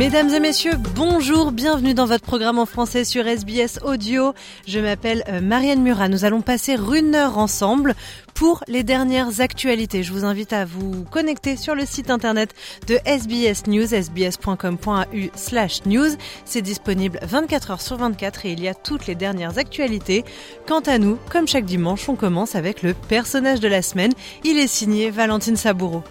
Mesdames et messieurs, bonjour, bienvenue dans votre programme en français sur SBS Audio. Je m'appelle euh, Marianne Murat. Nous allons passer une heure ensemble pour les dernières actualités. Je vous invite à vous connecter sur le site internet de SBS News, sbs.com.au slash news. C'est disponible 24 heures sur 24 et il y a toutes les dernières actualités. Quant à nous, comme chaque dimanche, on commence avec le personnage de la semaine. Il est signé Valentine Saboureau.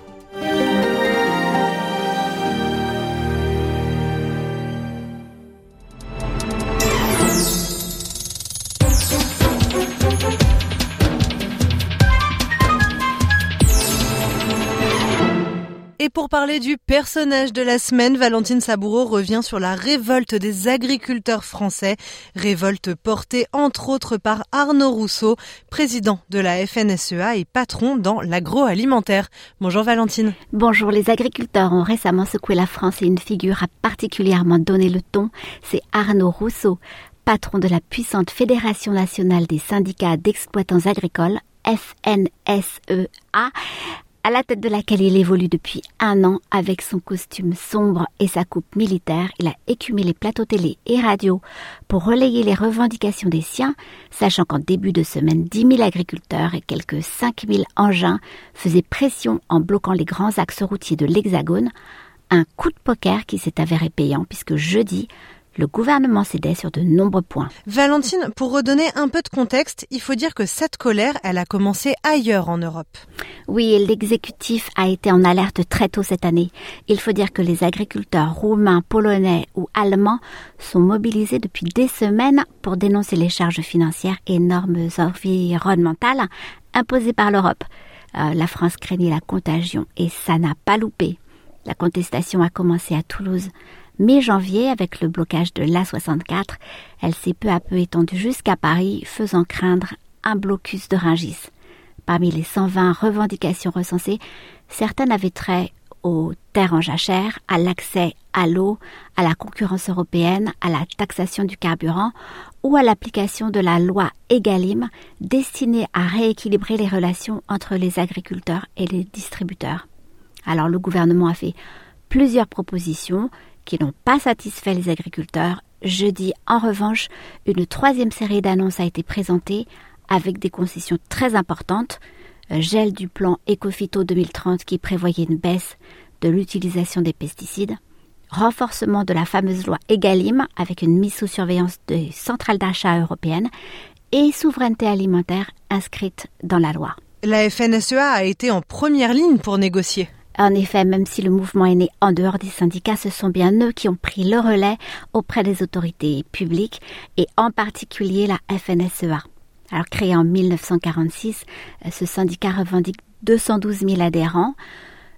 Pour parler du personnage de la semaine, Valentine Saboureau revient sur la révolte des agriculteurs français, révolte portée entre autres par Arnaud Rousseau, président de la FNSEA et patron dans l'agroalimentaire. Bonjour Valentine. Bonjour, les agriculteurs ont récemment secoué la France et une figure a particulièrement donné le ton, c'est Arnaud Rousseau, patron de la puissante Fédération nationale des syndicats d'exploitants agricoles, FNSEA, à la tête de laquelle il évolue depuis un an avec son costume sombre et sa coupe militaire, il a écumé les plateaux télé et radio pour relayer les revendications des siens, sachant qu'en début de semaine, 10 000 agriculteurs et quelques 5 000 engins faisaient pression en bloquant les grands axes routiers de l'Hexagone, un coup de poker qui s'est avéré payant puisque jeudi, le gouvernement cédait sur de nombreux points. Valentine, pour redonner un peu de contexte, il faut dire que cette colère, elle a commencé ailleurs en Europe. Oui, l'exécutif a été en alerte très tôt cette année. Il faut dire que les agriculteurs roumains, polonais ou allemands sont mobilisés depuis des semaines pour dénoncer les charges financières et normes environnementales imposées par l'Europe. Euh, la France craignait la contagion et ça n'a pas loupé. La contestation a commencé à Toulouse mi-janvier avec le blocage de l'A64. Elle s'est peu à peu étendue jusqu'à Paris, faisant craindre un blocus de Rungis. Parmi les 120 revendications recensées, certaines avaient trait aux terres en jachère, à l'accès à l'eau, à la concurrence européenne, à la taxation du carburant ou à l'application de la loi EGalim destinée à rééquilibrer les relations entre les agriculteurs et les distributeurs. Alors le gouvernement a fait plusieurs propositions qui n'ont pas satisfait les agriculteurs. Jeudi, en revanche, une troisième série d'annonces a été présentée avec des concessions très importantes. Gel du plan Ecofito 2030 qui prévoyait une baisse de l'utilisation des pesticides. Renforcement de la fameuse loi EGalim avec une mise sous surveillance des centrales d'achat européennes et souveraineté alimentaire inscrite dans la loi. La FNSEA a été en première ligne pour négocier. En effet, même si le mouvement est né en dehors des syndicats, ce sont bien eux qui ont pris le relais auprès des autorités publiques et en particulier la FNSEA. Alors créé en 1946, euh, ce syndicat revendique 212 000 adhérents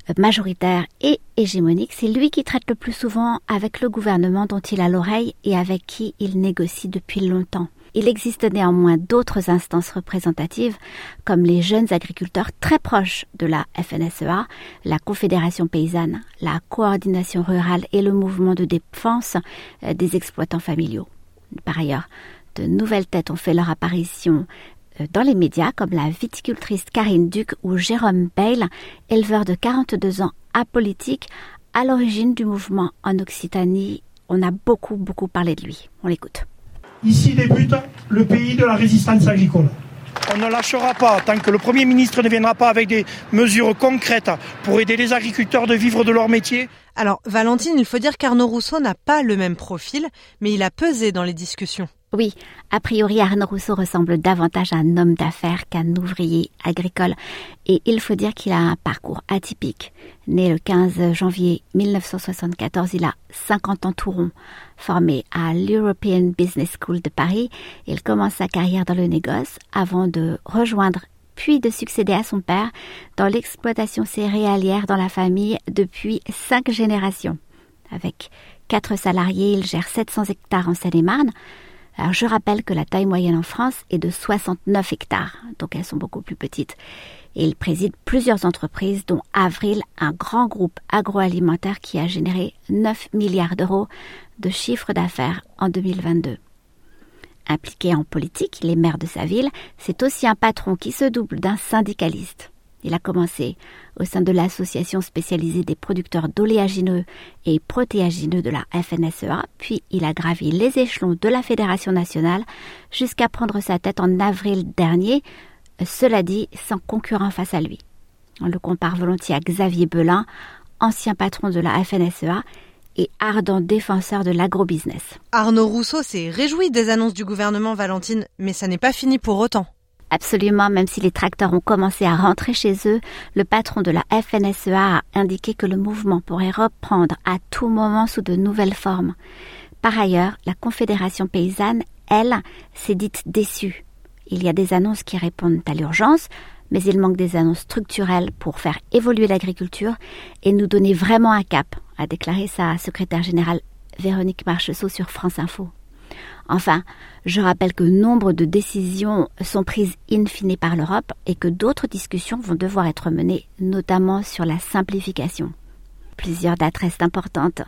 euh, majoritaires et hégémoniques. C'est lui qui traite le plus souvent avec le gouvernement dont il a l'oreille et avec qui il négocie depuis longtemps. Il existe néanmoins d'autres instances représentatives, comme les jeunes agriculteurs très proches de la FNSEA, la Confédération paysanne, la coordination rurale et le mouvement de défense euh, des exploitants familiaux. Par ailleurs, de nouvelles têtes ont fait leur apparition euh, dans les médias, comme la viticultrice Karine Duc ou Jérôme Bale, éleveur de 42 ans apolitique, à l'origine du mouvement en Occitanie. On a beaucoup, beaucoup parlé de lui. On l'écoute. Ici débute le pays de la résistance agricole. On ne lâchera pas tant que le Premier ministre ne viendra pas avec des mesures concrètes pour aider les agriculteurs de vivre de leur métier. Alors, Valentine, il faut dire qu'Arnaud Rousseau n'a pas le même profil, mais il a pesé dans les discussions. Oui, a priori Arnaud Rousseau ressemble davantage à un homme d'affaires qu'un ouvrier agricole. Et il faut dire qu'il a un parcours atypique. Né le 15 janvier 1974, il a 50 ans tout rond. Formé à l'European Business School de Paris, il commence sa carrière dans le négoce avant de rejoindre puis de succéder à son père dans l'exploitation céréalière dans la famille depuis cinq générations. Avec quatre salariés, il gère 700 hectares en Seine-et-Marne. Alors je rappelle que la taille moyenne en France est de 69 hectares, donc elles sont beaucoup plus petites. Et il préside plusieurs entreprises, dont Avril, un grand groupe agroalimentaire qui a généré 9 milliards d'euros de chiffre d'affaires en 2022. Impliqué en politique, les maires de sa ville, c'est aussi un patron qui se double d'un syndicaliste. Il a commencé au sein de l'association spécialisée des producteurs d'oléagineux et protéagineux de la FNSEA, puis il a gravi les échelons de la Fédération nationale jusqu'à prendre sa tête en avril dernier, cela dit sans concurrent face à lui. On le compare volontiers à Xavier Belin, ancien patron de la FNSEA et ardent défenseur de l'agrobusiness. Arnaud Rousseau s'est réjoui des annonces du gouvernement Valentine, mais ça n'est pas fini pour autant. Absolument, même si les tracteurs ont commencé à rentrer chez eux, le patron de la FNSEA a indiqué que le mouvement pourrait reprendre à tout moment sous de nouvelles formes. Par ailleurs, la Confédération paysanne, elle, s'est dite déçue. Il y a des annonces qui répondent à l'urgence, mais il manque des annonces structurelles pour faire évoluer l'agriculture et nous donner vraiment un cap, a déclaré sa secrétaire générale Véronique Marcheseau sur France Info. Enfin, je rappelle que nombre de décisions sont prises in fine par l'Europe et que d'autres discussions vont devoir être menées, notamment sur la simplification. Plusieurs dates restent importantes.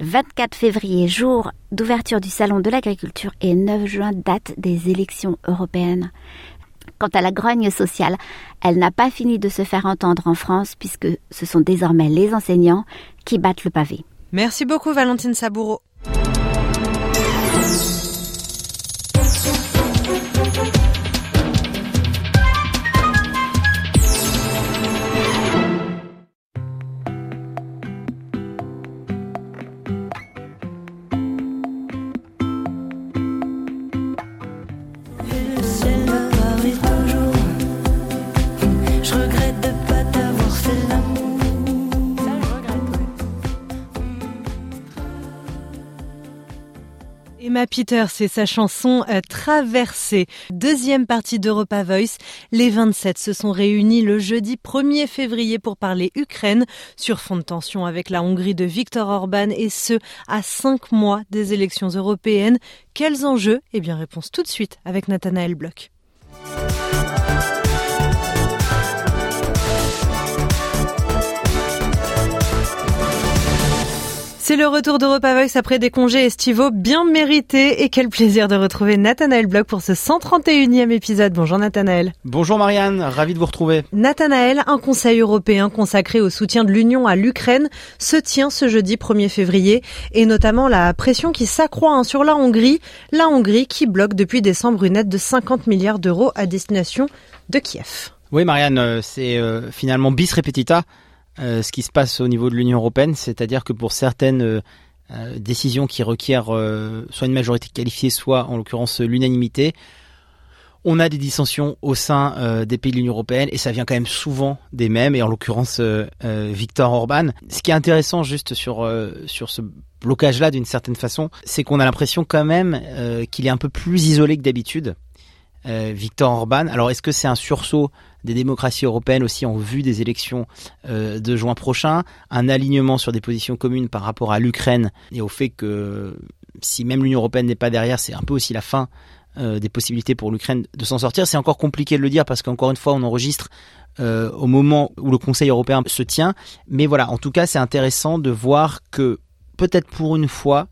24 février, jour d'ouverture du Salon de l'agriculture et 9 juin, date des élections européennes. Quant à la grogne sociale, elle n'a pas fini de se faire entendre en France puisque ce sont désormais les enseignants qui battent le pavé. Merci beaucoup Valentine Saboureau. Emma Peters et sa chanson euh, Traversée. Deuxième partie d'Europa Voice. Les 27 se sont réunis le jeudi 1er février pour parler Ukraine sur fond de tension avec la Hongrie de Viktor Orban et ce à cinq mois des élections européennes. Quels enjeux? Eh bien, réponse tout de suite avec Nathanaël Bloch. C'est le retour d'Europa Voice après des congés estivaux bien mérités et quel plaisir de retrouver Nathanaël Bloch pour ce 131e épisode. Bonjour Nathanaël. Bonjour Marianne, ravi de vous retrouver. Nathanaël, un conseil européen consacré au soutien de l'Union à l'Ukraine se tient ce jeudi 1er février et notamment la pression qui s'accroît hein, sur la Hongrie, la Hongrie qui bloque depuis décembre une aide de 50 milliards d'euros à destination de Kiev. Oui Marianne, euh, c'est euh, finalement bis repetita. Euh, ce qui se passe au niveau de l'Union européenne, c'est-à-dire que pour certaines euh, euh, décisions qui requièrent soit une majorité qualifiée, soit en l'occurrence l'unanimité, on a des dissensions au sein des pays de l'Union européenne et ça vient quand même souvent des mêmes et en l'occurrence Victor Orban. Ce qui est intéressant juste sur sur ce blocage-là d'une certaine façon, c'est qu'on a l'impression quand même qu'il est un peu plus isolé que d'habitude. Victor Orban. Alors est-ce que c'est un sursaut des démocraties européennes aussi en vue des élections euh, de juin prochain, un alignement sur des positions communes par rapport à l'Ukraine et au fait que si même l'Union européenne n'est pas derrière, c'est un peu aussi la fin euh, des possibilités pour l'Ukraine de s'en sortir. C'est encore compliqué de le dire parce qu'encore une fois, on enregistre euh, au moment où le Conseil européen se tient. Mais voilà, en tout cas, c'est intéressant de voir que peut-être pour une fois,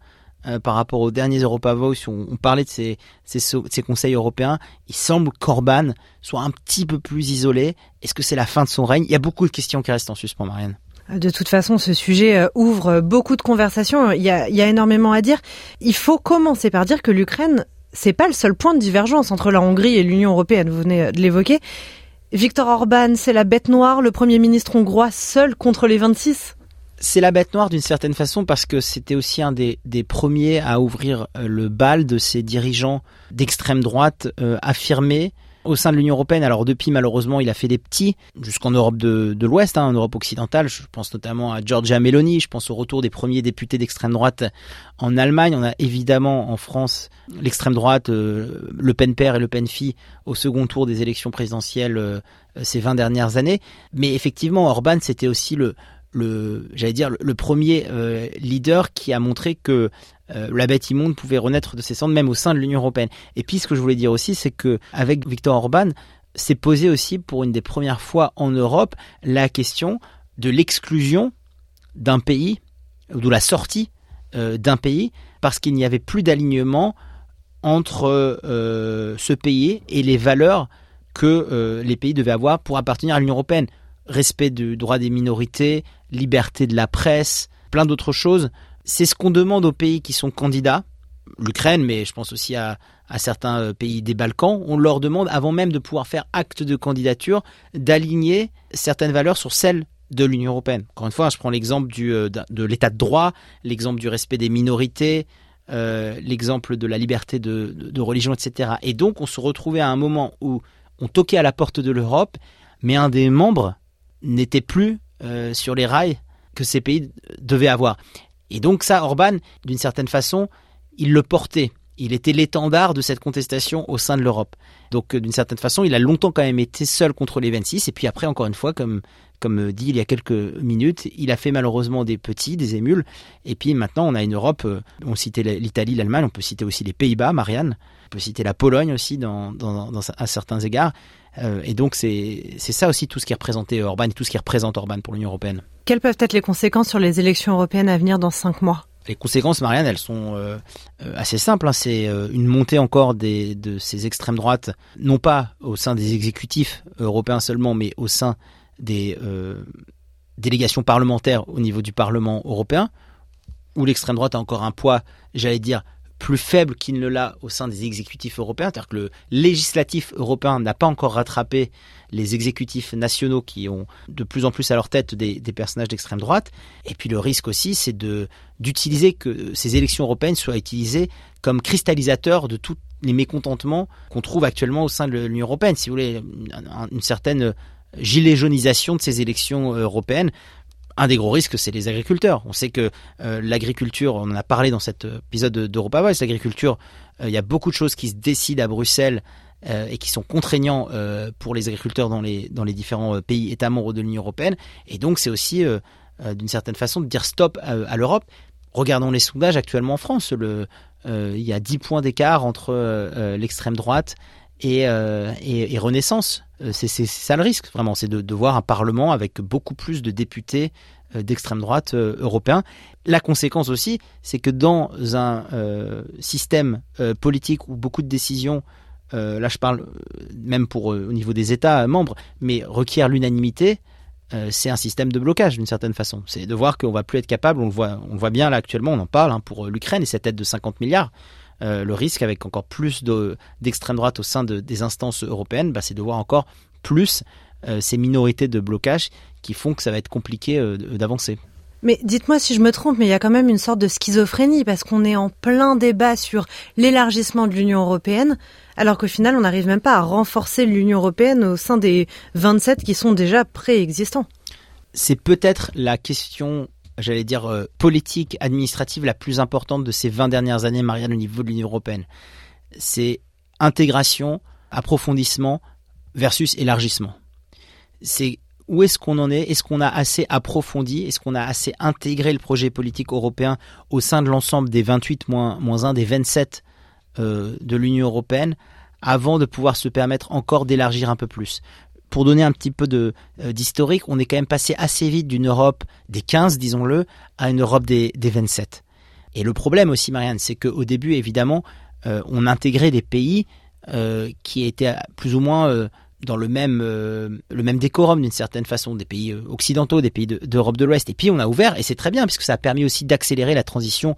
euh, par rapport aux derniers Europa Voice où on, parlait de ces, conseils européens, il semble qu'Orban soit un petit peu plus isolé. Est-ce que c'est la fin de son règne? Il y a beaucoup de questions qui restent en suspens, Marianne. De toute façon, ce sujet euh, ouvre beaucoup de conversations. Il y a, il y a énormément à dire. Il faut commencer par dire que l'Ukraine, c'est pas le seul point de divergence entre la Hongrie et l'Union européenne. Vous venez de l'évoquer. Viktor Orban, c'est la bête noire, le premier ministre hongrois seul contre les 26. C'est la bête noire d'une certaine façon parce que c'était aussi un des, premiers à ouvrir euh, le bal de ces dirigeants d'extrême droite euh, affirmés au sein de l'Union européenne. Alors depuis, malheureusement, il a fait des petits jusqu'en Europe de, l'Ouest, hein, en Europe occidentale. Je pense notamment à Giorgia Meloni. Je pense au retour des premiers députés d'extrême droite en Allemagne. On a évidemment en France l'extrême droite, euh, Le Pen père et Le Pen fille au second tour des élections présidentielles ces 20 dernières années. Mais effectivement, Orban, c'était aussi le, le, j'allais dire, le, premier euh, leader qui a montré que euh, la bête immonde pouvait renaître de ses cendres, même au sein de l'Union européenne. Et puis, ce que je voulais dire aussi, c'est que avec Viktor Orban, s'est posé aussi pour une des premières fois en Europe la question de l'exclusion d'un pays ou de la sortie euh, d'un pays parce qu'il n'y avait plus d'alignement entre ce pays et les valeurs que les pays devaient avoir pour appartenir à l'Union européenne respect du droit des minorités, liberté de la presse, plein d'autres choses. C'est ce qu'on demande aux pays qui sont candidats, l'Ukraine, mais je pense aussi à, certains euh, pays des Balkans, on leur demande, avant même de pouvoir faire acte de candidature, d'aligner certaines valeurs sur celles de l'Union européenne. Encore une fois, je prends l'exemple euh, de l'état de droit, l'exemple du respect des minorités, euh, l'exemple de la liberté de, de, religion, etc. Et donc, on se retrouvait à un moment où on toquait à la porte de l'Europe, mais un des membres n'était plus euh, sur les rails que ces pays devaient avoir. Et donc ça, Orban, d'une certaine façon, il le portait. Il était l'étendard de cette contestation au sein de l'Europe. Donc euh, d'une certaine façon, il a longtemps quand même été seul contre les 26. Et puis après, encore une fois, comme, comme dit il y a quelques minutes, il a fait malheureusement des petits, des émules. Et puis maintenant, on a une Europe, euh, on citait l'Italie, l'Allemagne, on peut citer aussi les Pays-Bas, Marianne, on peut citer la Pologne aussi dans, à certains égards. Euh, et donc c'est ça aussi tout ce qui représentait Orban et tout ce qui représente Orban pour l'Union européenne. Quelles peuvent être les conséquences sur les élections européennes à venir dans cinq mois? Les conséquences, Marianne, elles sont euh, assez simples. Hein. C'est euh, une montée encore des, de ces extrêmes droites, non pas au sein des exécutifs européens seulement, mais au sein des délégations parlementaires au niveau du Parlement européen, où l'extrême droite a encore un poids, j'allais dire, plus faible qu'il ne l'a au sein des exécutifs européens, c'est-à-dire que le législatif européen n'a pas encore rattrapé les exécutifs nationaux qui ont de plus en plus à leur tête des, personnages d'extrême droite. Et puis le risque aussi, c'est d'utiliser que ces élections européennes soient utilisées comme cristallisateur de tous les mécontentements qu'on trouve actuellement au sein de l'Union européenne. Si vous voulez, une certaine gilet jaunisation de ces élections européennes un des gros risques, c'est les agriculteurs. On sait que euh, l'agriculture, on en a parlé dans cet épisode d'Europa Voice, l'agriculture, euh, il y a beaucoup de choses qui se décident à Bruxelles euh, et qui sont contraignants pour les agriculteurs dans les, différents pays États membres de l'Union européenne. Et donc, c'est aussi, d'une certaine façon, de dire stop à, l'Europe. Regardons les sondages actuellement en France. Il y a 10 points d'écart entre l'extrême droite et, et, Renaissance. C'est ça le risque, vraiment, c'est de, voir un Parlement avec beaucoup plus de députés d'extrême droite européens. La conséquence aussi, c'est que dans un système politique où beaucoup de décisions, là je parle même pour au niveau des États membres, mais requièrent l'unanimité, c'est un système de blocage d'une certaine façon. C'est de voir qu'on va plus être capable, on le voit, on voit bien là actuellement, on en parle hein, pour l'Ukraine et cette aide de 50 milliards. Euh, le risque avec encore plus d'extrême droite au sein des instances européennes, bah, c'est de voir encore plus euh, ces minorités de blocage qui font que ça va être compliqué euh, d'avancer. Mais dites-moi si je me trompe, mais il y a quand même une sorte de schizophrénie parce qu'on est en plein débat sur l'élargissement de l'Union européenne, alors qu'au final, on n'arrive même pas à renforcer l'Union européenne au sein des 27 qui sont déjà préexistants. C'est peut-être la question j'allais dire, euh, politique, administrative la plus importante de ces 20 dernières années, Marianne, au niveau de l'Union européenne. C'est intégration, approfondissement versus élargissement. C'est où est-ce qu'on en est? Est-ce qu'on a assez approfondi? Est-ce qu'on a assez intégré le projet politique européen au sein de l'ensemble des 28 moins, moins 1 des 27 euh, de l'Union européenne avant de pouvoir se permettre encore d'élargir un peu plus? Pour donner un petit peu de euh, d'historique, on est quand même passé assez vite d'une Europe des 15, disons-le, à une Europe des, des 27. Et le problème aussi, Marianne, c'est qu'au début, évidemment, euh, on intégrait des pays euh, qui étaient plus ou moins dans le même, le même décorum d'une certaine façon, des pays occidentaux, des pays d'Europe de, de l'Ouest. Et puis on a ouvert, et c'est très bien, puisque ça a permis aussi d'accélérer la transition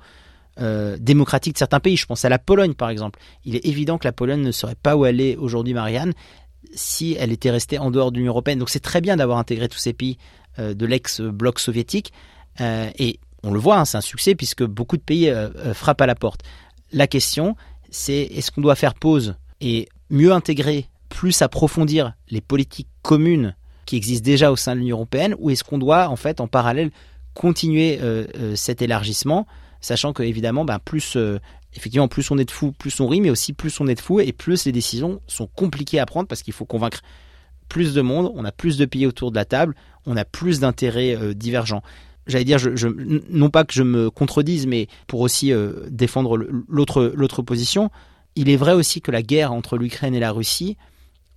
démocratique de certains pays. Je pense à la Pologne, par exemple. Il est évident que la Pologne ne serait pas où elle est aujourd'hui, Marianne, si elle était restée en dehors de l'Union européenne. Donc c'est très bien d'avoir intégré tous ces pays euh, de l'ex-bloc soviétique. et on le voit, hein, c'est un succès puisque beaucoup de pays frappent à la porte. La question, c'est est-ce qu'on doit faire pause et mieux intégrer, plus approfondir les politiques communes qui existent déjà au sein de l'Union européenne, ou est-ce qu'on doit en fait en parallèle continuer cet élargissement, sachant que évidemment, ben, plus effectivement, plus on est de fous, plus on rit, mais aussi plus on est de fous et plus les décisions sont compliquées à prendre parce qu'il faut convaincre plus de monde, on a plus de pays autour de la table, on a plus d'intérêts euh, divergents. J'allais dire, non pas que je me contredise, mais pour aussi euh, défendre l'autre l'autre position, il est vrai aussi que la guerre entre l'Ukraine et la Russie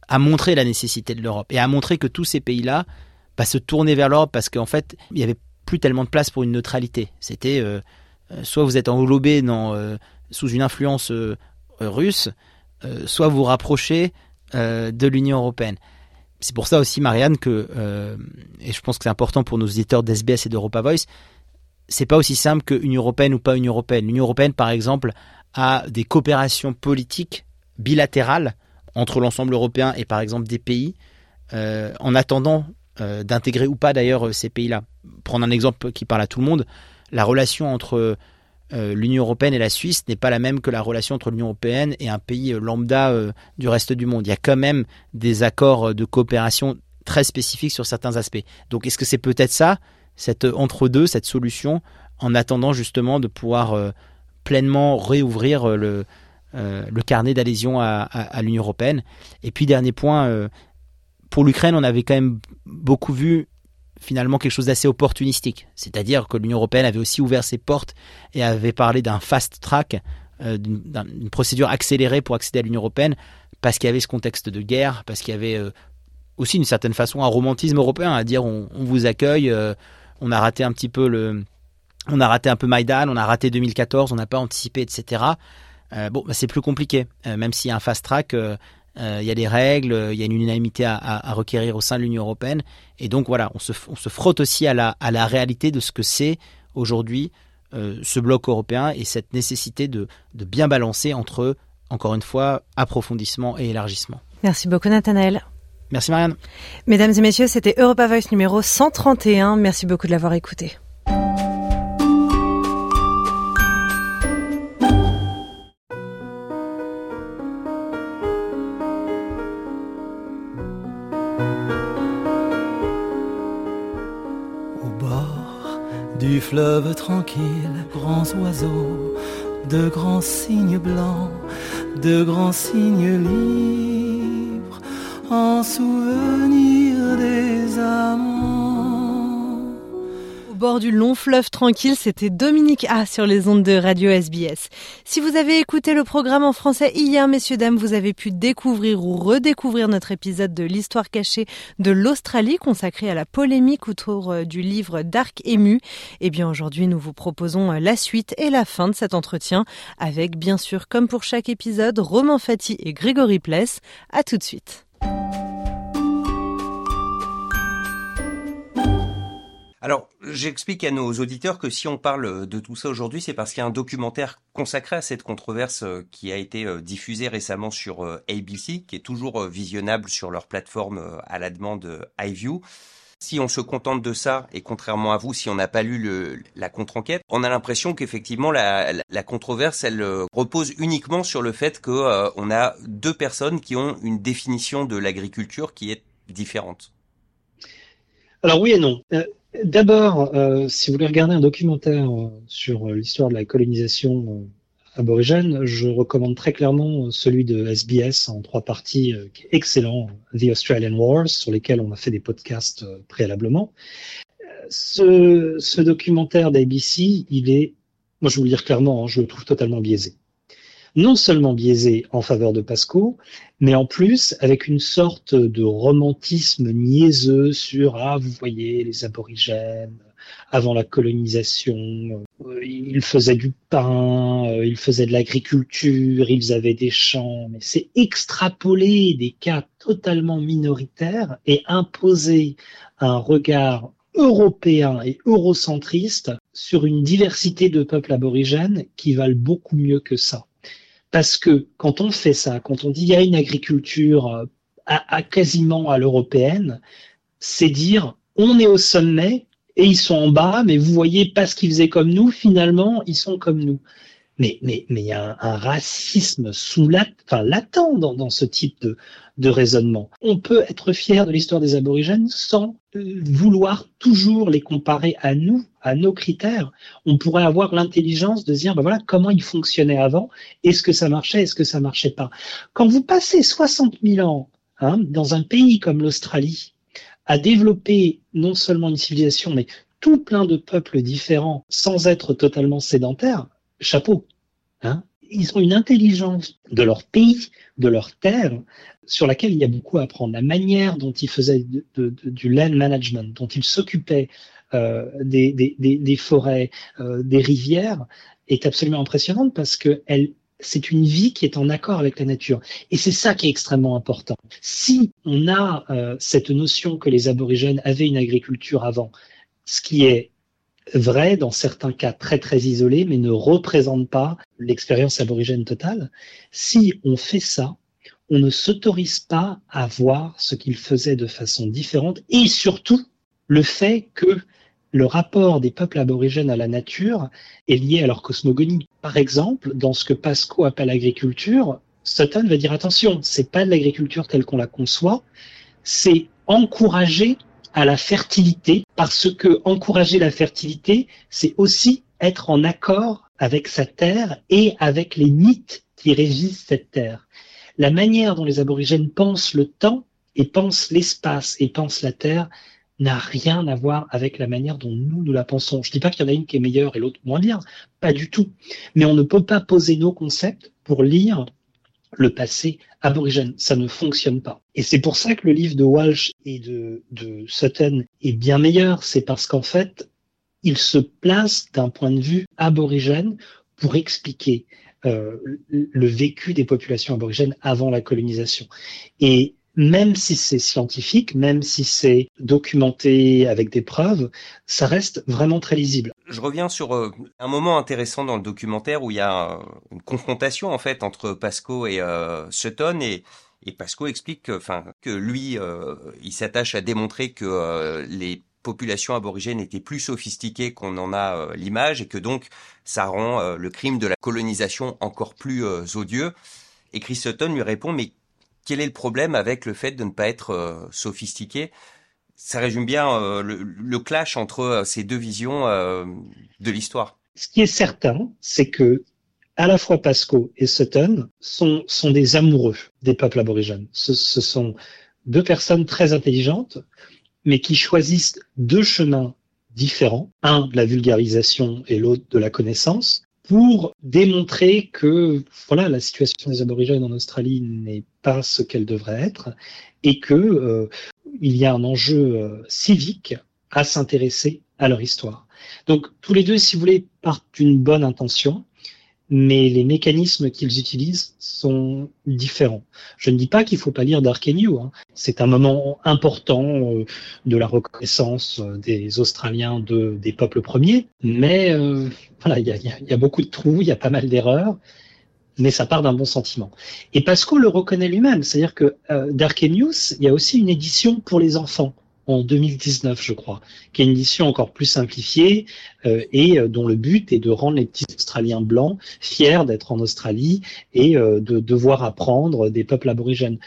a montré la nécessité de l'Europe et a montré que tous ces pays-là bah, se tournaient vers l'Europe parce qu'en fait, il n'y avait plus tellement de place pour une neutralité. C'était euh, soit vous êtes englobé dans sous une influence euh, russe, euh, soit vous rapprocher euh, de l'Union européenne. C'est pour ça aussi, Marianne, que, et je pense que c'est important pour nos éditeurs d'SBS et d'Europa Voice, c'est pas aussi simple que Union européenne ou pas Union européenne. L'Union européenne, par exemple, a des coopérations politiques bilatérales entre l'ensemble européen et par exemple des pays, en attendant d'intégrer ou pas d'ailleurs ces pays-là. Prendre un exemple qui parle à tout le monde, la relation entre euh, l'Union européenne et la Suisse n'est pas la même que la relation entre l'Union européenne et un pays euh, lambda euh, du reste du monde. Il y a quand même des accords de coopération très spécifiques sur certains aspects. Donc est-ce que c'est peut-être ça, cette entre-deux, cette solution, en attendant justement de pouvoir pleinement réouvrir le, carnet d'adhésion à l'Union européenne? Et puis dernier point, pour l'Ukraine, on avait quand même beaucoup vu finalement quelque chose d'assez opportunistique. C'est-à-dire que l'Union européenne avait aussi ouvert ses portes et avait parlé d'un fast track, euh, d'une procédure accélérée pour accéder à l'Union européenne, parce qu'il y avait ce contexte de guerre, parce qu'il y avait euh, aussi d'une certaine façon un romantisme européen à dire on, vous accueille, euh, on a raté un petit peu le, on a raté un peu Maïdan, on a raté 2014, on n'a pas anticipé, etc. bon, bah, c'est plus compliqué, même s'il y a un fast track il y a des règles, il y a une unanimité à, requérir au sein de l'Union européenne. Et donc voilà, on se, frotte aussi à la, réalité de ce que c'est aujourd'hui euh, ce bloc européen et cette nécessité de, bien balancer entre, encore une fois, approfondissement et élargissement. Merci beaucoup Nathanaël. Merci Marianne. Mesdames et messieurs, c'était Europa Voice numéro 131. Merci beaucoup de l'avoir écouté. Du fleuve tranquille, grands oiseaux, de grands cygnes blancs, de grands cygnes libres, en souvenir des amants bord du long fleuve tranquille, c'était Dominique A sur les ondes de Radio SBS. Si vous avez écouté le programme en français hier, messieurs, dames, vous avez pu découvrir ou redécouvrir notre épisode de l'histoire cachée de l'Australie consacré à la polémique autour euh, du livre Dark Ému. Eh bien aujourd'hui, nous vous proposons euh, la suite et la fin de cet entretien avec, bien sûr, comme pour chaque épisode, Romain Fati et Grégory Pless. À tout de suite. Alors, j'explique à nos auditeurs que si on parle de tout ça aujourd'hui, c'est parce qu'il y a un documentaire consacré à cette controverse euh, qui a été euh, diffusé récemment sur euh, ABC, qui est toujours visionnable sur leur plateforme à la demande iView. Si on se contente de ça, et contrairement à vous, si on n'a pas lu la contre-enquête, on a l'impression qu'effectivement la, controverse, elle repose uniquement sur le fait qu'on a deux personnes qui ont une définition de l'agriculture qui est différente. Alors oui et non. D'abord, euh, si vous voulez regarder un documentaire euh, sur euh, l'histoire de la colonisation aborigène, je recommande très clairement celui de SBS en trois parties, excellent, The Australian Wars, sur lesquels on a fait des podcasts préalablement. Ce, ce documentaire d'ABC, il est, moi je vous le dire clairement, hein, je le trouve totalement biaisé non seulement biaisé en faveur de Pasco, mais en plus avec une sorte de romantisme niaiseux sur ah vous voyez les aborigènes avant la colonisation, euh, ils faisaient du pain, euh, ils faisaient de l'agriculture, ils avaient des champs, mais c'est extrapoler des cas totalement minoritaires et imposer un regard européen et eurocentriste sur une diversité de peuples aborigènes qui valent beaucoup mieux que ça. Parce que quand on fait ça, quand on dit il y a une agriculture euh, à, quasiment à l'européenne, c'est dire on est au sommet et ils sont en bas, mais vous voyez, parce qu'ils faisaient comme nous, finalement, ils sont comme nous. Mais mais mais il y a un, racisme sous la, enfin latent dans, ce type de, de raisonnement. On peut être fier de l'histoire des aborigènes sans euh, vouloir toujours les comparer à nous, à nos critères. On pourrait avoir l'intelligence de dire, ben voilà, comment ils fonctionnaient avant, est-ce que ça marchait, est-ce que ça marchait pas? Quand vous passez 60 000 ans hein, dans un pays comme l'Australie, à développer non seulement une civilisation, mais tout plein de peuples différents sans être totalement sédentaires, chapeau. Hein ils ont une intelligence de leur pays, de leur terre, sur laquelle il y a beaucoup à apprendre. La manière dont ils faisaient du land management, dont ils s'occupaient euh, des, des, des, forêts, euh, des rivières, est absolument impressionnante parce que elle, c'est une vie qui est en accord avec la nature. Et c'est ça qui est extrêmement important. Si on a euh, cette notion que les aborigènes avaient une agriculture avant, ce qui est vrai dans certains cas très très isolés, mais ne représente pas l'expérience aborigène totale. Si on fait ça, on ne s'autorise pas à voir ce qu'ils faisaient de façon différente et surtout le fait que le rapport des peuples aborigènes à la nature est lié à leur cosmogonie. Par exemple, dans ce que Pasco appelle l'agriculture, Sutton va dire attention, c'est pas de l'agriculture telle qu'on la conçoit, c'est encourager à la fertilité, parce que encourager la fertilité, c'est aussi être en accord avec sa terre et avec les mythes qui régissent cette terre. La manière dont les aborigènes pensent le temps et pensent l'espace et pensent la terre n'a rien à voir avec la manière dont nous, nous la pensons. Je ne dis pas qu'il y en a une qui est meilleure et l'autre moins bien, pas du tout. Mais on ne peut pas poser nos concepts pour lire le passé aborigène. Ça ne fonctionne pas. Et c'est pour ça que le livre de Walsh et de, Sutton est bien meilleur. C'est parce qu'en fait, il se place d'un point de vue aborigène pour expliquer euh, le vécu des populations aborigènes avant la colonisation. Et même si c'est scientifique, même si c'est documenté avec des preuves, ça reste vraiment très lisible. Je reviens sur euh, un moment intéressant dans le documentaire où il y a euh, une confrontation en fait entre Pasco et euh, Sutton et, Pasco explique que, enfin, que lui, il s'attache à démontrer que les populations aborigènes étaient plus sophistiquées qu'on en a l'image et que donc ça rend le crime de la colonisation encore plus odieux. Et Chris Sutton lui répond mais quel est le problème avec le fait de ne pas être sophistiqué? Ça résume bien euh, le, clash entre euh, ces deux visions de l'histoire. Ce qui est certain, c'est que à la fois Pasco et Sutton sont, des amoureux des peuples aborigènes. Ce, ce sont deux personnes très intelligentes, mais qui choisissent deux chemins différents, un de la vulgarisation et l'autre de la connaissance, pour démontrer que voilà la situation des aborigènes en Australie n'est pas ce qu'elle devrait être et que euh, il y a un enjeu euh, civique à s'intéresser à leur histoire. Donc tous les deux, si vous voulez, partent d'une bonne intention, mais les mécanismes qu'ils utilisent sont différents. Je ne dis pas qu'il faut pas lire Dark and New. Hein. C'est un moment important euh, de la reconnaissance euh, des Australiens de, des peuples premiers, mais voilà, il y a, beaucoup de trous, il y a pas mal d'erreurs, mais ça part d'un bon sentiment. Et Pasco le reconnaît lui-même, c'est-à-dire que Dark and News, il y a aussi une édition pour les enfants en 2019, je crois, qui est une édition encore plus simplifiée euh, et euh, dont le but est de rendre les petits Australiens blancs fiers d'être en Australie et euh, de devoir apprendre des peuples aborigènes.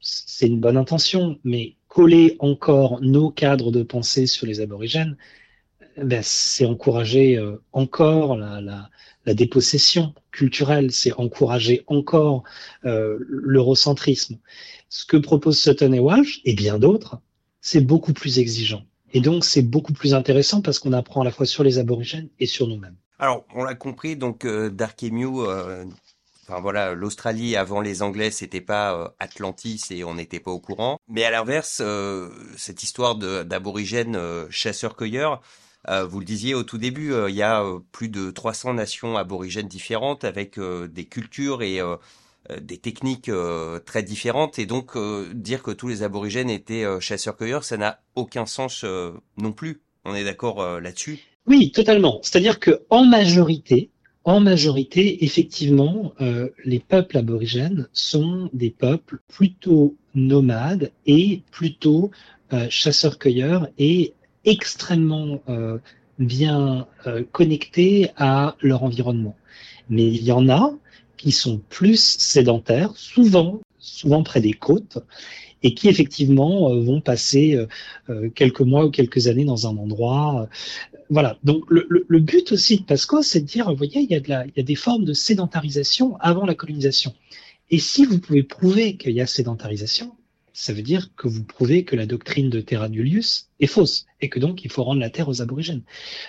C'est une bonne intention, mais coller encore nos cadres de pensée sur les aborigènes, ben, c'est encourager encore la, la, la, dépossession culturelle, c'est encourager encore l'eurocentrisme. Ce que proposent Sutton et Walsh, et bien d'autres, c'est beaucoup plus exigeant. Et donc, c'est beaucoup plus intéressant parce qu'on apprend à la fois sur les aborigènes et sur nous-mêmes. Alors, on l'a compris, donc euh, Dark Emu, euh, enfin voilà, l'Australie avant les Anglais, c'était pas euh, Atlantis et on n'était pas au courant. Mais à l'inverse, euh, cette histoire d'aborigènes chasseurs-cueilleurs, vous le disiez au tout début, il y a plus de 300 nations aborigènes différentes avec des cultures et euh, des techniques euh, très différentes et donc euh, dire que tous les aborigènes étaient chasseurs-cueilleurs, ça n'a aucun sens non plus. On est d'accord là-dessus? Oui, totalement. C'est-à-dire que en majorité, en majorité, effectivement, les peuples aborigènes sont des peuples plutôt nomades et plutôt chasseurs-cueilleurs et extrêmement bien connectés à leur environnement. Mais il y en a qui sont plus sédentaires, souvent, souvent près des côtes, et qui effectivement euh, vont passer euh, euh, quelques mois ou quelques années dans un endroit. Voilà. Donc le, le, but aussi de Pasco, c'est de dire, vous voyez, il y, a de la, il y a des formes de sédentarisation avant la colonisation. Et si vous pouvez prouver qu'il y a sédentarisation, ça veut dire que vous prouvez que la doctrine de Terra Nullius est fausse et que donc il faut rendre la terre aux aborigènes.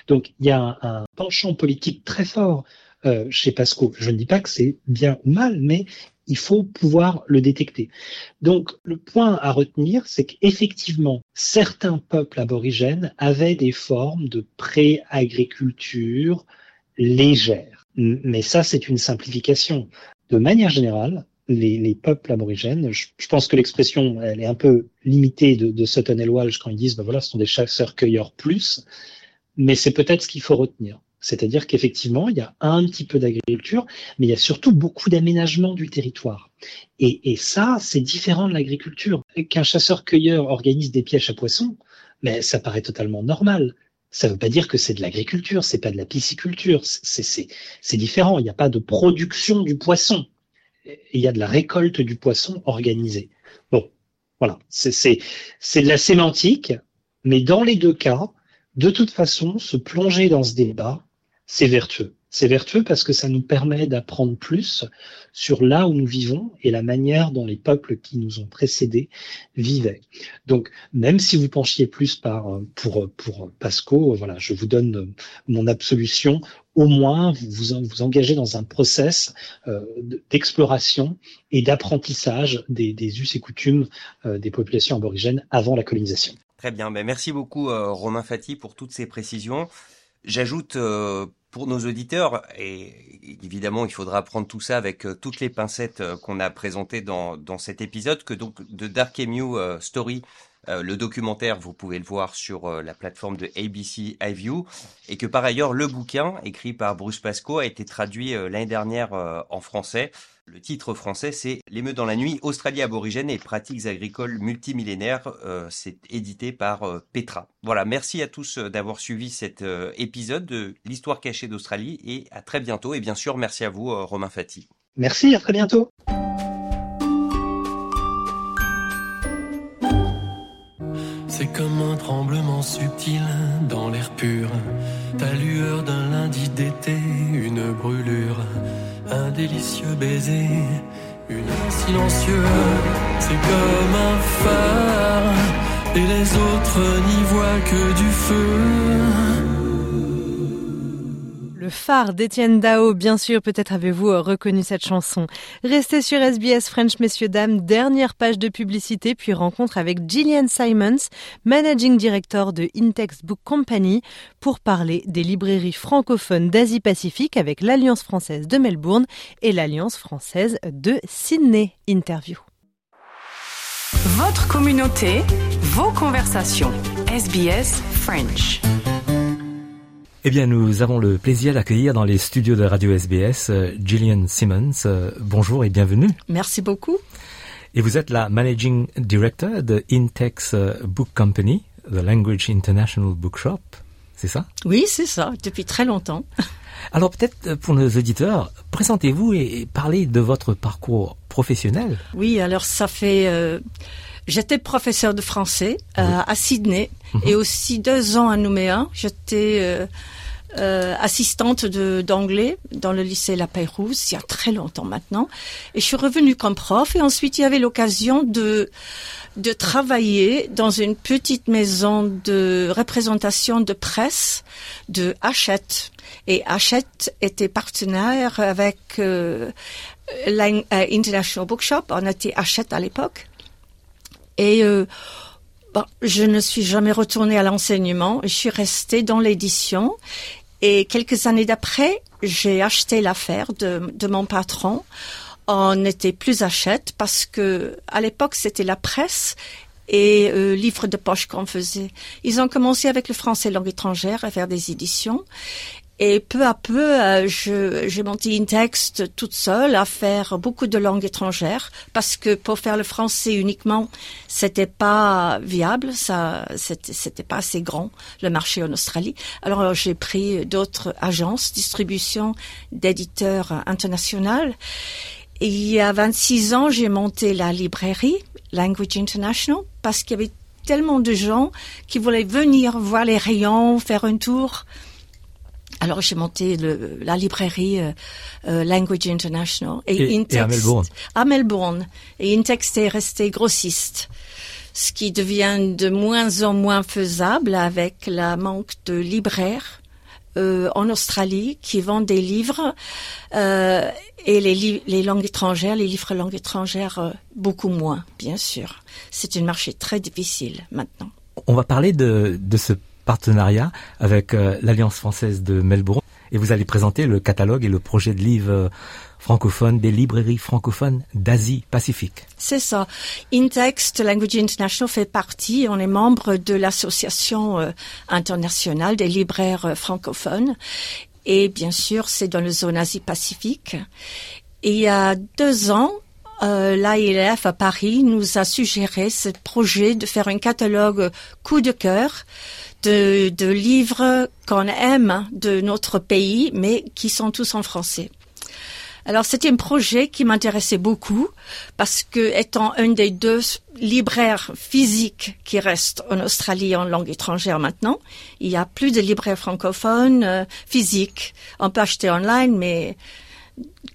Donc il y a un, penchant politique très fort euh, chez Pasco. Je ne dis pas que c'est bien ou mal, mais il faut pouvoir le détecter. Donc le point à retenir, c'est qu'effectivement, certains peuples aborigènes avaient des formes de pré-agriculture légère. Mais ça, c'est une simplification. De manière générale, les, les peuples aborigènes, je, pense que l'expression, elle est un peu limitée de, de Sutton et Walsh quand ils disent, ben voilà, ce sont des chasseurs-cueilleurs plus, mais c'est peut-être ce qu'il faut retenir. C'est-à-dire qu'effectivement, il y a un petit peu d'agriculture, mais il y a surtout beaucoup d'aménagement du territoire. Et, ça, c'est différent de l'agriculture. Qu'un chasseur-cueilleur organise des pièges à poissons, mais ça paraît totalement normal. Ça ne veut pas dire que c'est de l'agriculture, c'est pas de la pisciculture, c'est différent. Il n'y a pas de production du poisson. Il y a de la récolte du poisson organisée. Bon, voilà, c'est de la sémantique, mais dans les deux cas, de toute façon, se plonger dans ce débat, c'est vertueux. C'est vertueux parce que ça nous permet d'apprendre plus sur là où nous vivons et la manière dont les peuples qui nous ont précédés vivaient. Donc, même si vous penchiez plus par, pour, pour Pasco, voilà, je vous donne mon absolution. Au moins, vous vous engagez dans un process euh, d'exploration et d'apprentissage des, us et coutumes euh, des populations aborigènes avant la colonisation. Très bien, ben, merci beaucoup euh, Romain Fati pour toutes ces précisions. J'ajoute euh, pour nos auditeurs, et évidemment il faudra prendre tout ça avec euh, toutes les pincettes euh, qu'on a présentées dans, dans cet épisode, que donc de Dark Emu Story, le documentaire, vous pouvez le voir sur la plateforme de ABC iView, et que par ailleurs le bouquin, écrit par Bruce Pascoe, a été traduit l'année dernière en français. Le titre français, c'est L'émeute dans la nuit, Australie aborigène et pratiques agricoles multimillénaires. Euh, c'est édité par euh, Petra. Voilà, merci à tous euh, d'avoir suivi cet épisode de l'histoire cachée d'Australie et à très bientôt. Et bien sûr, merci à vous, Romain Fati. Merci, à très bientôt. C'est comme un tremblement subtil dans l'air pur, ta lueur d'un lundi d'été, une brûlure un délicieux baiser, une silencieux, c'est comme un phare, et les autres n'y voient que du feu. Le phare d'Étienne Dao, bien sûr, peut-être avez-vous euh, reconnu cette chanson. Restez sur SBS French, messieurs, dames, dernière page de publicité, puis rencontre avec Gillian Simons, Managing Director de Intex Book Company, pour parler des librairies francophones d'Asie-Pacifique avec l'Alliance française de Melbourne et l'Alliance française de Sydney. Interview. Votre communauté, vos conversations. SBS French. Eh bien, nous avons le plaisir d'accueillir dans les studios de Radio SBS euh, Gillian Simmons. Euh, bonjour et bienvenue. Merci beaucoup. Et vous êtes la Managing Director de Intex euh, Book Company, The Language International Bookshop. C'est ça? Oui, c'est ça, depuis très longtemps. Alors peut-être pour nos auditeurs, présentez-vous et parlez de votre parcours professionnel. Oui, alors ça fait... J'étais professeur de français à Sydney mhm. et aussi deux ans à Nouméa. J'étais euh, assistante d'anglais dans le lycée La Pérouse il y a très longtemps maintenant. Et je suis revenue comme prof et ensuite il y avait l'occasion de de travailler dans une petite maison de représentation de presse de Hachette. Et Hachette était partenaire avec euh, l'International Bookshop. On était Hachette à l'époque. Et euh, Bon, je ne suis jamais retournée à l'enseignement. Je suis restée dans l'édition et quelques années d'après, j'ai acheté l'affaire de, mon patron. On n'était plus achète parce que à l'époque c'était la presse et euh, livres de poche qu'on faisait. Ils ont commencé avec le français langue étrangère à faire des éditions. Et peu à peu, euh, j'ai monté une texte toute seule à faire beaucoup de langues étrangères parce que pour faire le français uniquement, c'était pas viable, ça, c'était pas assez grand le marché en Australie. Alors j'ai pris d'autres agences, distribution d'éditeurs internationaux. Il y a 26 ans, j'ai monté la librairie Language International parce qu'il y avait tellement de gens qui voulaient venir voir les rayons, faire un tour. Alors j'ai monté le, la librairie euh, euh, Language International et, et, à Melbourne. À Melbourne. Et Intext est resté grossiste, ce qui devient de moins en moins faisable avec la manque de libraires euh, en Australie qui vendent des livres euh, et les, les, langues étrangères, les livres langues étrangères, euh, beaucoup moins, bien sûr. C'est un marché très difficile maintenant. On va parler de, de ce partenariat avec euh, l'Alliance française de Melbourne et vous allez présenter le catalogue et le projet de livre francophone des librairies francophones d'Asie-Pacifique. C'est ça. Intext Language International fait partie, on est membre de l'association euh, internationale des libraires euh, francophones. Et bien sûr, c'est dans la zone Asie-Pacifique. Il y a deux ans, euh, l'AILF à Paris nous a suggéré ce projet de faire un catalogue coup de cœur de, de livres qu'on aime de notre pays, mais qui sont tous en français. Alors c'était un projet qui m'intéressait beaucoup parce que étant un des deux libraires physiques qui restent en Australie en langue étrangère maintenant, il y a plus de libraires francophones euh, physiques. On peut acheter online, mais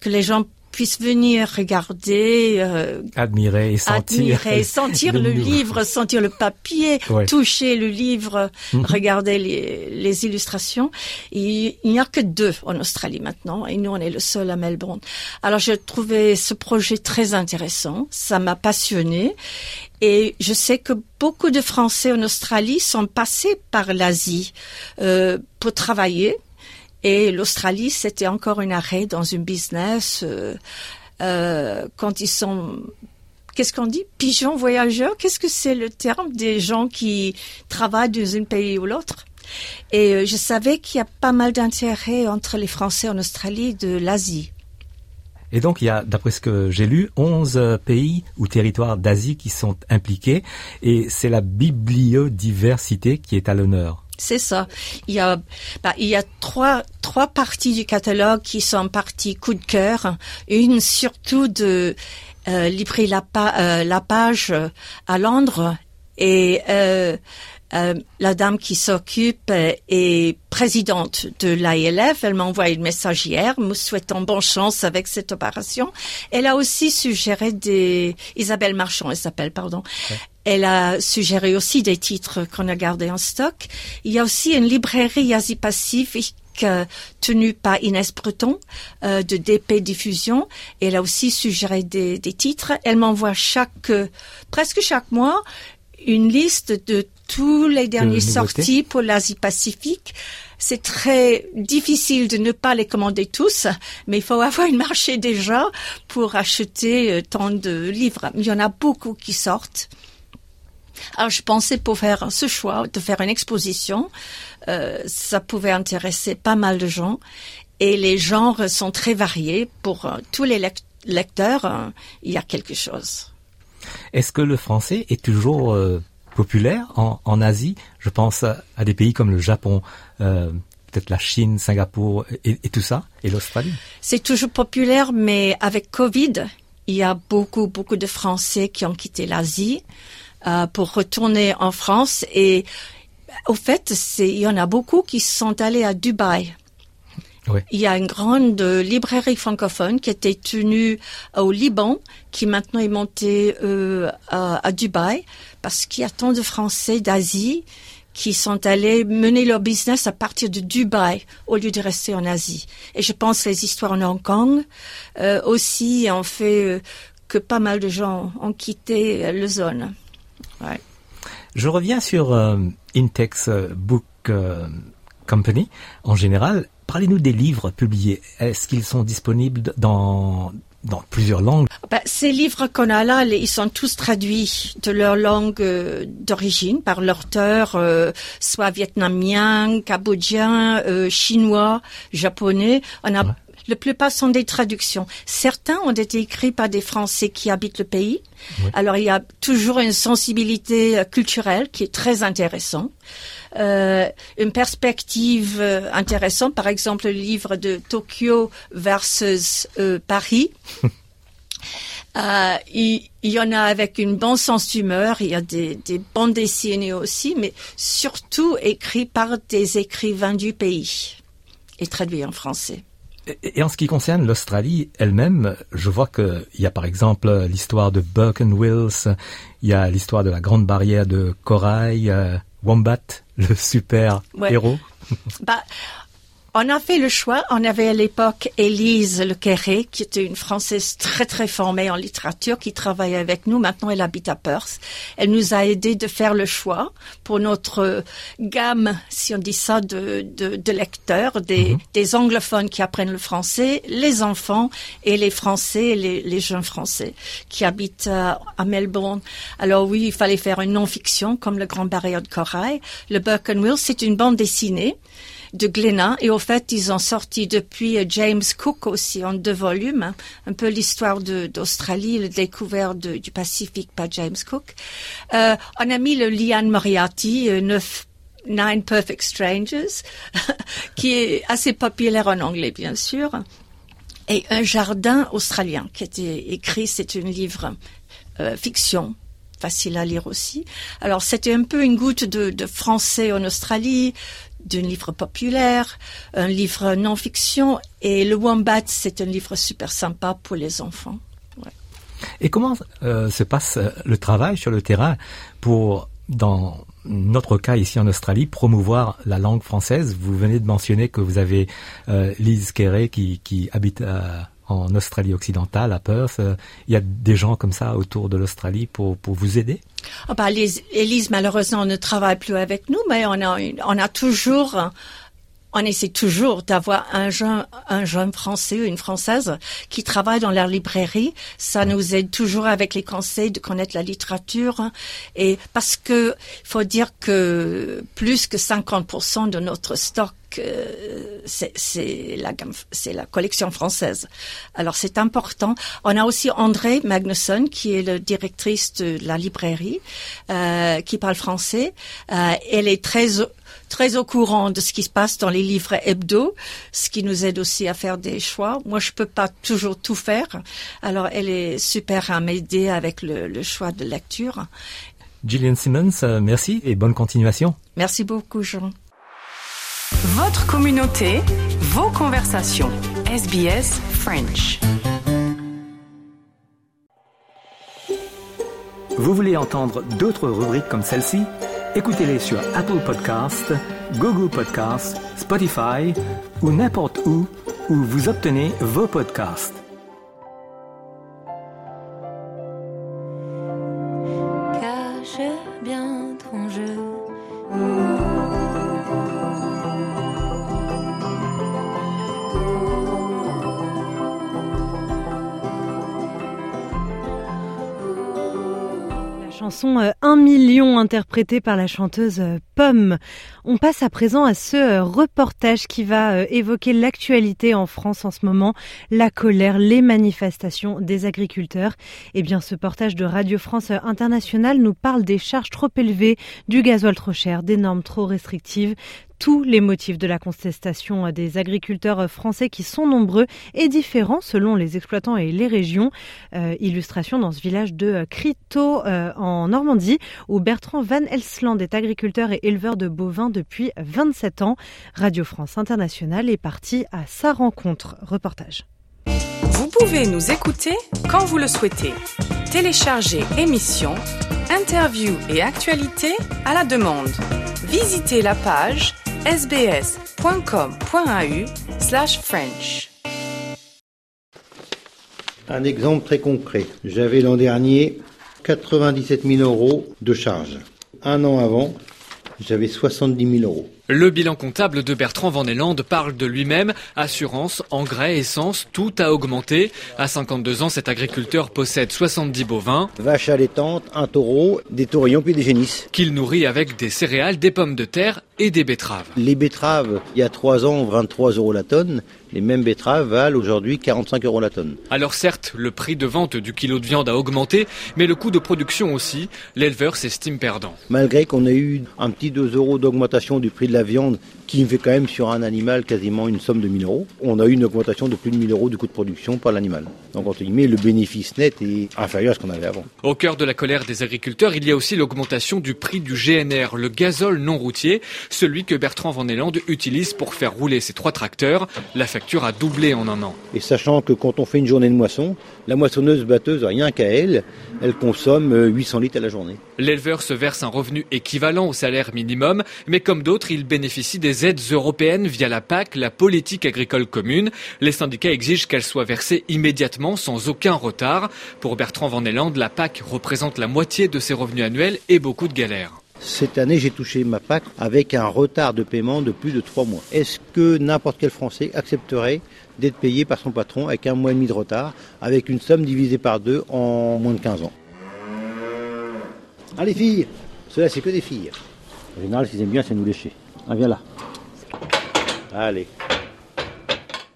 que les gens puissent venir regarder, euh, admirer et sentir, admirer, sentir le, livre, sentir le papier, toucher le livre, mhm. regarder les, les illustrations. il n'y a que deux en Australie maintenant, et nous on est le seul à Melbourne. Alors j'ai trouvé ce projet très intéressant, ça m'a passionné. Et je sais que beaucoup de Français en Australie sont passés par l'Asie euh, pour travailler et l'Australie, c'était encore un arrêt dans une business euh, euh, quand ils sont qu'est-ce qu'on dit? Pigeons voyageurs? Qu'est-ce que c'est le terme des gens qui travaillent dans un pays ou l'autre? Et euh, je savais qu'il y a pas mal d'intérêt entre les Français en Australie de l'Asie. Et donc, il y a, d'après ce que j'ai lu, 11 pays ou territoires d'Asie qui sont impliqués, et c'est la bibliodiversité qui est à l'honneur. C'est ça. Il y a, bah, il y a trois, trois parties du catalogue qui sont parties coup de cœur. Une surtout de euh, la, euh, la page à Londres et euh, euh, la dame qui s'occupe est présidente de l'ALF. Elle m'a envoyé le message hier, me souhaitant bonne chance avec cette opération. Elle a aussi suggéré des Isabelle Marchand, elle s'appelle, pardon. Elle a suggéré aussi des titres qu'on a gardés en stock. Il y a aussi une librairie Asie-Pacifique euh, tenue par Inès Breton euh, de DP Diffusion. Elle a aussi suggéré des, des titres. Elle m'envoie chaque, presque chaque mois, une liste de tous les derniers sorties pour l'Asie-Pacifique. C'est très difficile de ne pas les commander tous, mais il faut avoir un marché déjà pour acheter euh, tant de livres. Il y en a beaucoup qui sortent. Alors je pensais pour faire ce choix de faire une exposition, euh, ça pouvait intéresser pas mal de gens et les genres sont très variés. Pour euh, tous les lecteurs, il y a quelque chose. Est-ce que le français est toujours populaire en, Asie? Je pense à, des pays comme le Japon, euh, peut-être la Chine, Singapour et, et tout ça, et l'Australie. C'est toujours populaire, mais avec Covid, il y a beaucoup, beaucoup de Français qui ont quitté l'Asie euh, pour retourner en France. Et au fait, il y en a beaucoup qui sont allés à Dubaï il y a une grande librairie francophone qui était tenue au Liban, qui maintenant est montée euh, à, Dubaï, parce qu'il y a tant de Français d'Asie qui sont allés mener leur business à partir de Dubaï au lieu de rester en Asie. Et je pense que les histoires en Hong Kong euh, aussi ont fait euh, que pas mal de gens ont quitté le zone. Ouais. Je reviens sur Intex Book Company en général. Parlez-nous des livres publiés. Est-ce qu'ils sont disponibles dans dans plusieurs langues? Ben, ces livres qu'on a là, ils sont tous traduits de leur langue euh, d'origine par l'auteur, euh, soit vietnamien, cambodgien, euh, chinois, japonais. On a la plupart sont des traductions. Certains ont été écrits par des Français qui habitent le pays. Alors il y a toujours une sensibilité culturelle qui est très intéressante. Euh, une perspective intéressante, par exemple le livre de Tokyo versus Paris. Euh, il, y en a avec une bonne sens d'humeur, il y a des, des bandes dessinées aussi, mais surtout écrits par des écrivains du pays et traduits en français. Et en ce qui concerne l'Australie elle-même, je vois qu'il y a par exemple l'histoire de Burke Wills, il y a l'histoire de la grande barrière de corail, euh, Wombat, le super héros. Bah, on a fait le choix. On avait à l'époque Élise Le Quéré, qui était une Française très très formée en littérature, qui travaillait avec nous. Maintenant, elle habite à Perth. Elle nous a aidé de faire le choix pour notre gamme, si on dit ça, de, de, lecteurs, des, mhm. des anglophones qui apprennent le français, les enfants et les Français, les, les jeunes Français qui habitent à, à Melbourne. Alors oui, il fallait faire une non-fiction comme Le Grand Barrière de Corail. Le Burke and Will, c'est une bande dessinée de Glénat. Et au fait, ils ont sorti depuis euh, James Cook aussi en deux volumes, hein. un peu l'histoire d'Australie, le découvert du Pacifique par James Cook. Euh, on a mis le Lian Moriarty, euh, neuf Nine Perfect Strangers, qui est assez populaire en anglais, bien sûr. Et Un jardin australien, qui a été écrit, c'est un livre euh, fiction, facile à lire aussi. Alors c'était un peu une goutte de français en Australie, d'un livre populaire, un livre non-fiction, et Le Wombat, c'est un livre super sympa pour les enfants. Et comment euh, se passe euh, le travail sur le terrain pour, dans notre cas ici en Australie, promouvoir la langue française? Vous venez de mentionner que vous avez euh, Lise Quéré qui, qui habite à en Australie occidentale, à Perth. Euh, il y a des gens comme ça autour de l'Australie pour, pour vous aider? Oh bah, Elise, malheureusement, ne travaille plus avec nous, mais on a, on a toujours on essaie toujours d'avoir un jeune, un jeune français ou une française qui travaille dans la librairie. Ça nous aide toujours avec les conseils de connaître la littérature. Et parce que, faut dire que plus que 50% de notre stock c'est la c'est la collection française. Alors c'est important. On a aussi André Magnusson qui est la directrice de la librairie, euh, qui parle français. Euh, elle est très très au courant de ce qui se passe dans les livres hebdo, ce qui nous aide aussi à faire des choix. Moi, je peux pas toujours tout faire. Alors, elle est super à m'aider avec le, le, choix de lecture. Gillian Simmons, euh, merci et bonne continuation. Merci beaucoup, Jean. Votre communauté, vos conversations. SBS French. Vous voulez entendre d'autres rubriques comme celle-ci? Écoutez-les sur Apple Podcasts, Google Podcasts, Spotify ou n'importe où où vous obtenez vos podcasts. Chanson euh, Un million interprétée par la chanteuse euh, Pomme. On passe à présent à ce euh, reportage qui va évoquer l'actualité en France en ce moment, la colère, les manifestations des agriculteurs. Eh bien, ce portage de Radio France Internationale nous parle des charges trop élevées, du gasoil trop cher, des normes trop restrictives, tous les motifs de la contestation des agriculteurs français qui sont nombreux et différents selon les exploitants et les régions. Euh, illustration dans ce village de Crito euh, en Normandie où Bertrand Van Elsland est agriculteur et éleveur de bovins depuis 27 ans. Radio France Internationale est partie à sa rencontre. Reportage. Vous pouvez nous écouter quand vous le souhaitez. Téléchargez émissions, interviews et actualités à la demande. Visitez la page sbs.com.au slash French. Un exemple très concret. J'avais l'an dernier 97 000 euros de charges. Un an avant, j'avais 70 000 euros. Le bilan comptable de Bertrand Van Eland parle de lui-même. Assurance, engrais, essence, tout a augmenté. À 52 ans, cet agriculteur possède 70 bovins. Vaches allaitantes, un taureau, des taurillons puis des génisses. Qu'il nourrit avec des céréales, des pommes de terre et des betteraves. Les betteraves, il y a 3 ans, 23 euros la tonne. Les mêmes betteraves valent aujourd'hui 45 euros la tonne. Alors certes, le prix de vente du kilo de viande a augmenté, mais le coût de production aussi. L'éleveur s'estime perdant. Malgré qu'on ait eu un petit 2 euros d'augmentation du prix de la viande, qui fait quand même sur un animal quasiment une somme de 1000 euros, on a eu une augmentation de plus de 1000 euros du coût de production par l'animal. Donc entre guillemets, le bénéfice net est inférieur à ce qu'on avait avant. Au cœur de la colère des agriculteurs, il y a aussi l'augmentation du prix du GNR, le gazole non routier, celui que Bertrand Van Eland utilise pour faire rouler ses trois tracteurs. La facture a doublé en un an. Et sachant que quand on fait une journée de moisson, la moissonneuse batteuse, rien qu'à elle, elle consomme 800 litres à la journée. L'éleveur se verse un revenu équivalent au salaire minimum, mais comme d'autres, il bénéficie des aides européennes via la PAC, la politique agricole commune. Les syndicats exigent qu'elle soit versée immédiatement sans aucun retard. Pour Bertrand Van Eland, la PAC représente la moitié de ses revenus annuels et beaucoup de galères. Cette année, j'ai touché ma PAC avec un retard de paiement de plus de trois mois. Est-ce que n'importe quel Français accepterait d'être payé par son patron avec un mois et demi de retard, avec une somme divisée par deux en moins de 15 ans? Allez filles, cela c'est que des filles. En général, ce qu'ils aiment bien, c'est nous lécher. Ah, viens là. Allez.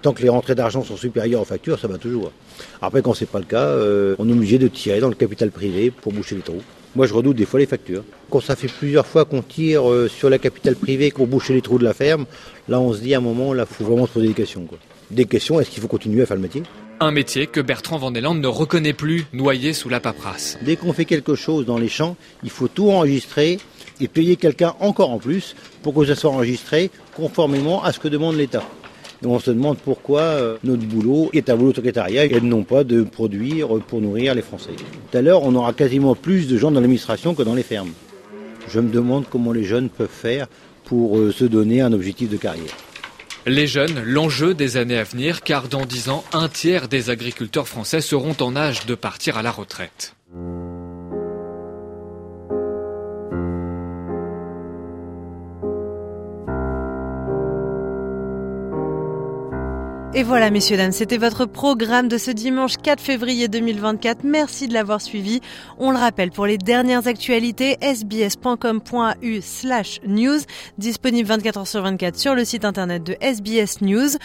Tant que les rentrées d'argent sont supérieures aux factures, ça va toujours. Après, quand c'est pas le cas, euh, on est obligé de tirer dans le capital privé pour boucher les trous. Moi, je redoute des fois les factures. Quand ça fait plusieurs fois qu'on tire euh, sur la capitale privée pour boucher les trous de la ferme, là, on se dit à un moment, là, faut vraiment se poser des questions. Quoi. Des questions, est-ce qu'il faut continuer à faire le métier? Un métier que Bertrand Vandeland ne reconnaît plus, noyé sous la paperasse. Dès qu'on fait quelque chose dans les champs, il faut tout enregistrer et payer quelqu'un encore en plus pour que ça soit enregistré conformément à ce que demande l'État. Et on se demande pourquoi euh, notre boulot est un boulot secrétariat et non pas de produire pour nourrir les Français. Tout à l'heure, on aura quasiment plus de gens dans l'administration que dans les fermes. Je me demande comment les jeunes peuvent faire pour euh, se donner un objectif de carrière. Les jeunes, l'enjeu des années à venir, car dans dix ans, un tiers des agriculteurs français seront en âge de partir à la retraite. Et voilà, messieurs, dames, c'était votre programme de ce dimanche 4 février 2024. Merci de l'avoir suivi. On le rappelle, pour les dernières actualités, sbs.com.u slash news, disponible 24 heures sur 24 sur le site internet de SBS News.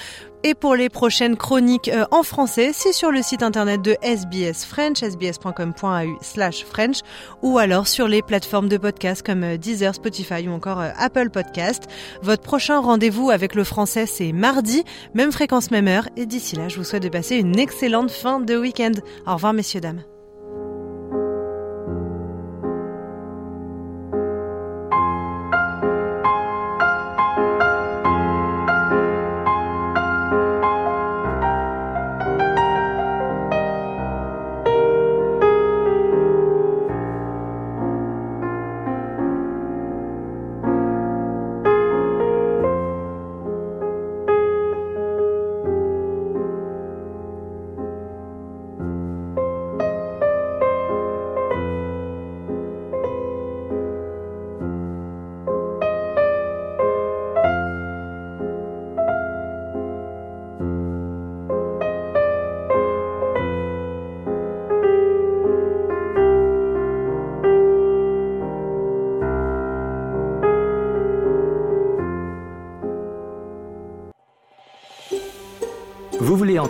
Et pour les prochaines chroniques euh, en français, c'est sur le site internet de SBS French, sbs.com.au slash French, ou alors sur les plateformes de podcast comme euh, Deezer, Spotify ou encore euh, Apple Podcast. Votre prochain rendez-vous avec le français, c'est mardi, même fréquence, même heure. Et d'ici là, je vous souhaite de passer une excellente fin de week-end. Au revoir, messieurs, dames.